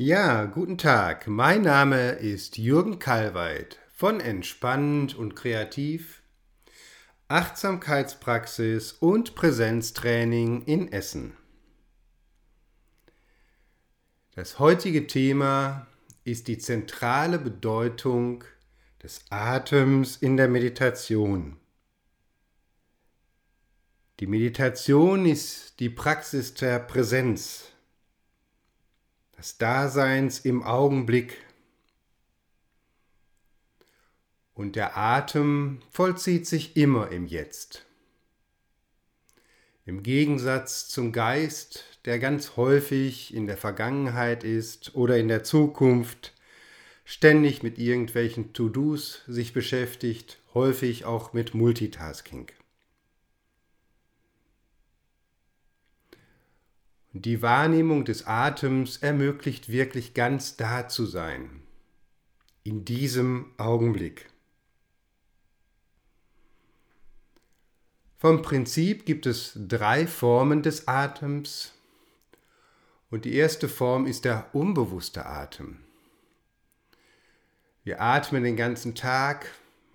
Ja, guten Tag. Mein Name ist Jürgen Kalweit von Entspannt und Kreativ, Achtsamkeitspraxis und Präsenztraining in Essen. Das heutige Thema ist die zentrale Bedeutung des Atems in der Meditation. Die Meditation ist die Praxis der Präsenz des Daseins im Augenblick. Und der Atem vollzieht sich immer im Jetzt. Im Gegensatz zum Geist, der ganz häufig in der Vergangenheit ist oder in der Zukunft, ständig mit irgendwelchen To-Dos sich beschäftigt, häufig auch mit Multitasking. Die Wahrnehmung des Atems ermöglicht wirklich ganz da zu sein, in diesem Augenblick. Vom Prinzip gibt es drei Formen des Atems und die erste Form ist der unbewusste Atem. Wir atmen den ganzen Tag,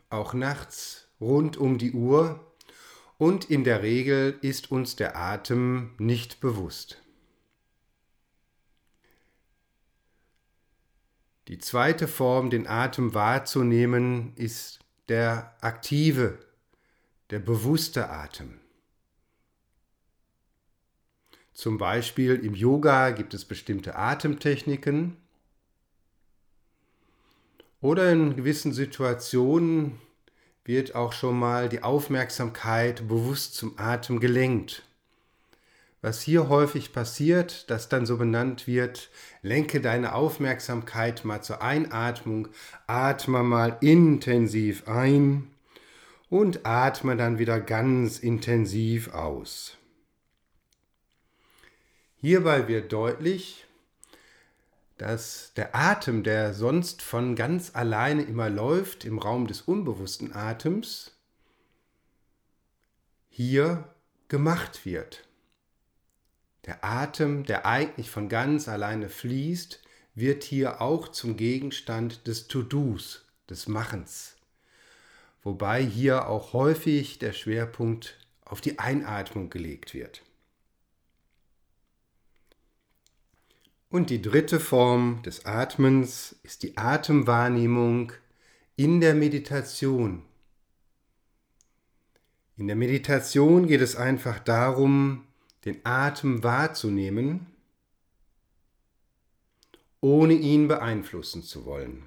auch nachts, rund um die Uhr und in der Regel ist uns der Atem nicht bewusst. Die zweite Form, den Atem wahrzunehmen, ist der aktive, der bewusste Atem. Zum Beispiel im Yoga gibt es bestimmte Atemtechniken oder in gewissen Situationen wird auch schon mal die Aufmerksamkeit bewusst zum Atem gelenkt. Was hier häufig passiert, das dann so benannt wird, lenke deine Aufmerksamkeit mal zur Einatmung, atme mal intensiv ein und atme dann wieder ganz intensiv aus. Hierbei wird deutlich, dass der Atem, der sonst von ganz alleine immer läuft im Raum des unbewussten Atems, hier gemacht wird. Der Atem, der eigentlich von ganz alleine fließt, wird hier auch zum Gegenstand des To-Dos, des Machens. Wobei hier auch häufig der Schwerpunkt auf die Einatmung gelegt wird. Und die dritte Form des Atmens ist die Atemwahrnehmung in der Meditation. In der Meditation geht es einfach darum, den Atem wahrzunehmen, ohne ihn beeinflussen zu wollen.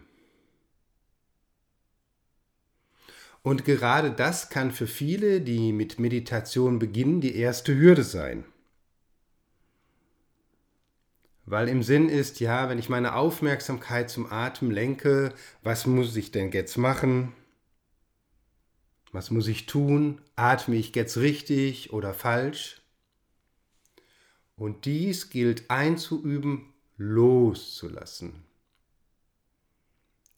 Und gerade das kann für viele, die mit Meditation beginnen, die erste Hürde sein. Weil im Sinn ist, ja, wenn ich meine Aufmerksamkeit zum Atem lenke, was muss ich denn jetzt machen? Was muss ich tun? Atme ich jetzt richtig oder falsch? Und dies gilt einzuüben, loszulassen.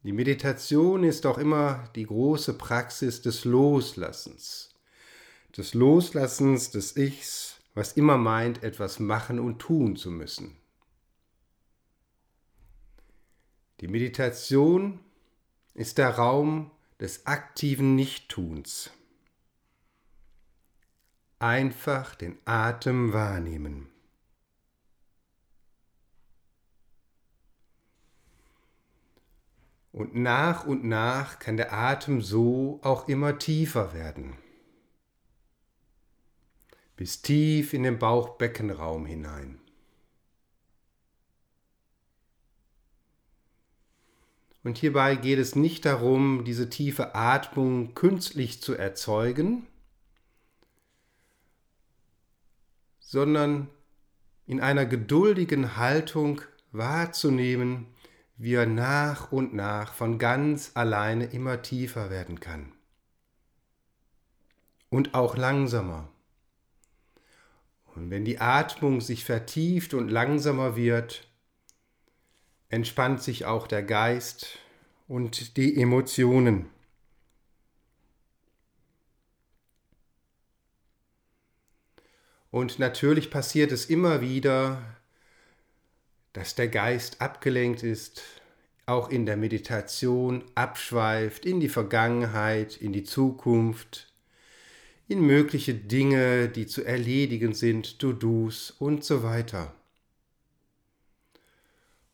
Die Meditation ist auch immer die große Praxis des Loslassens, des Loslassens des Ichs, was immer meint, etwas machen und tun zu müssen. Die Meditation ist der Raum des aktiven Nichttuns. Einfach den Atem wahrnehmen. Und nach und nach kann der Atem so auch immer tiefer werden. Bis tief in den Bauchbeckenraum hinein. Und hierbei geht es nicht darum, diese tiefe Atmung künstlich zu erzeugen, sondern in einer geduldigen Haltung wahrzunehmen, wie er nach und nach von ganz alleine immer tiefer werden kann. Und auch langsamer. Und wenn die Atmung sich vertieft und langsamer wird, entspannt sich auch der Geist und die Emotionen. Und natürlich passiert es immer wieder, dass der Geist abgelenkt ist, auch in der Meditation abschweift in die Vergangenheit, in die Zukunft, in mögliche Dinge, die zu erledigen sind, To-Dos und so weiter.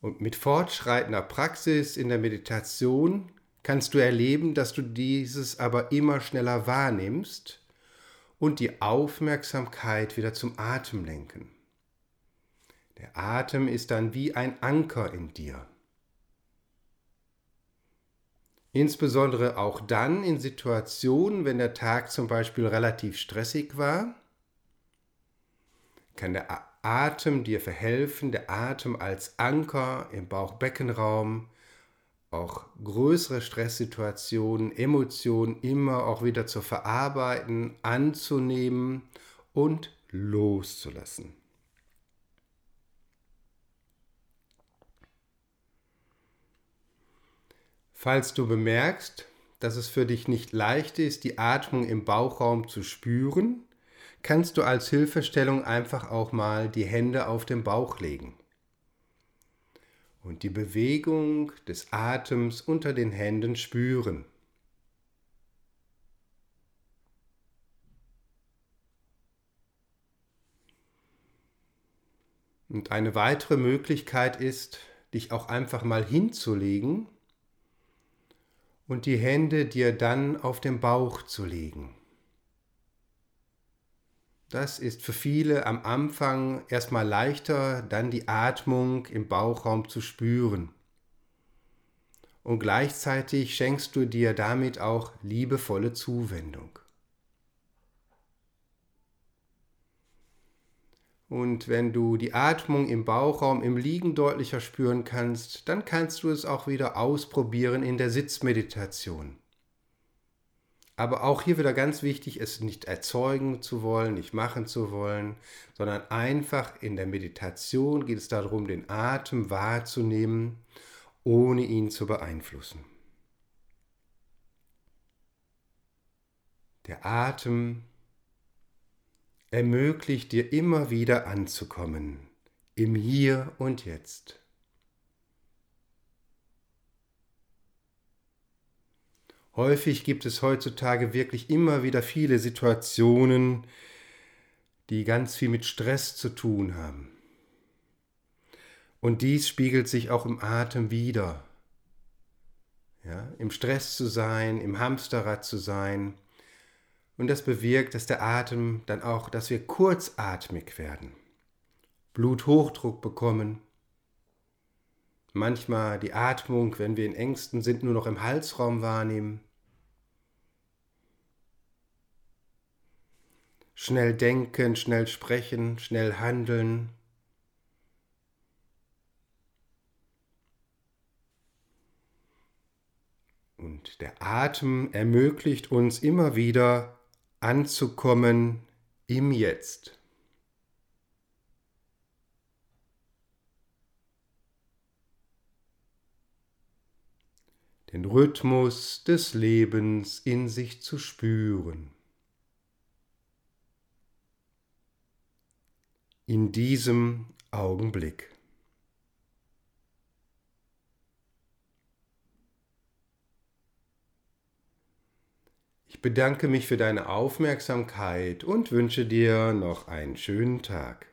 Und mit fortschreitender Praxis in der Meditation kannst du erleben, dass du dieses aber immer schneller wahrnimmst und die Aufmerksamkeit wieder zum Atem lenken. Der Atem ist dann wie ein Anker in dir. Insbesondere auch dann in Situationen, wenn der Tag zum Beispiel relativ stressig war, kann der Atem dir verhelfen, der Atem als Anker im Bauchbeckenraum, auch größere Stresssituationen, Emotionen immer auch wieder zu verarbeiten, anzunehmen und loszulassen. Falls du bemerkst, dass es für dich nicht leicht ist, die Atmung im Bauchraum zu spüren, kannst du als Hilfestellung einfach auch mal die Hände auf den Bauch legen und die Bewegung des Atems unter den Händen spüren. Und eine weitere Möglichkeit ist, dich auch einfach mal hinzulegen und die Hände dir dann auf den Bauch zu legen. Das ist für viele am Anfang erstmal leichter, dann die Atmung im Bauchraum zu spüren. Und gleichzeitig schenkst du dir damit auch liebevolle Zuwendung. Und wenn du die Atmung im Bauchraum im Liegen deutlicher spüren kannst, dann kannst du es auch wieder ausprobieren in der Sitzmeditation. Aber auch hier wieder ganz wichtig, es nicht erzeugen zu wollen, nicht machen zu wollen, sondern einfach in der Meditation geht es darum, den Atem wahrzunehmen, ohne ihn zu beeinflussen. Der Atem ermöglicht dir immer wieder anzukommen im Hier und Jetzt. Häufig gibt es heutzutage wirklich immer wieder viele Situationen, die ganz viel mit Stress zu tun haben. Und dies spiegelt sich auch im Atem wieder. Ja, Im Stress zu sein, im Hamsterrad zu sein, und das bewirkt, dass der Atem dann auch, dass wir kurzatmig werden, Bluthochdruck bekommen, manchmal die Atmung, wenn wir in Ängsten sind, nur noch im Halsraum wahrnehmen, schnell denken, schnell sprechen, schnell handeln. Und der Atem ermöglicht uns immer wieder anzukommen im Jetzt. Den Rhythmus des Lebens in sich zu spüren. In diesem Augenblick. Ich bedanke mich für deine Aufmerksamkeit und wünsche dir noch einen schönen Tag.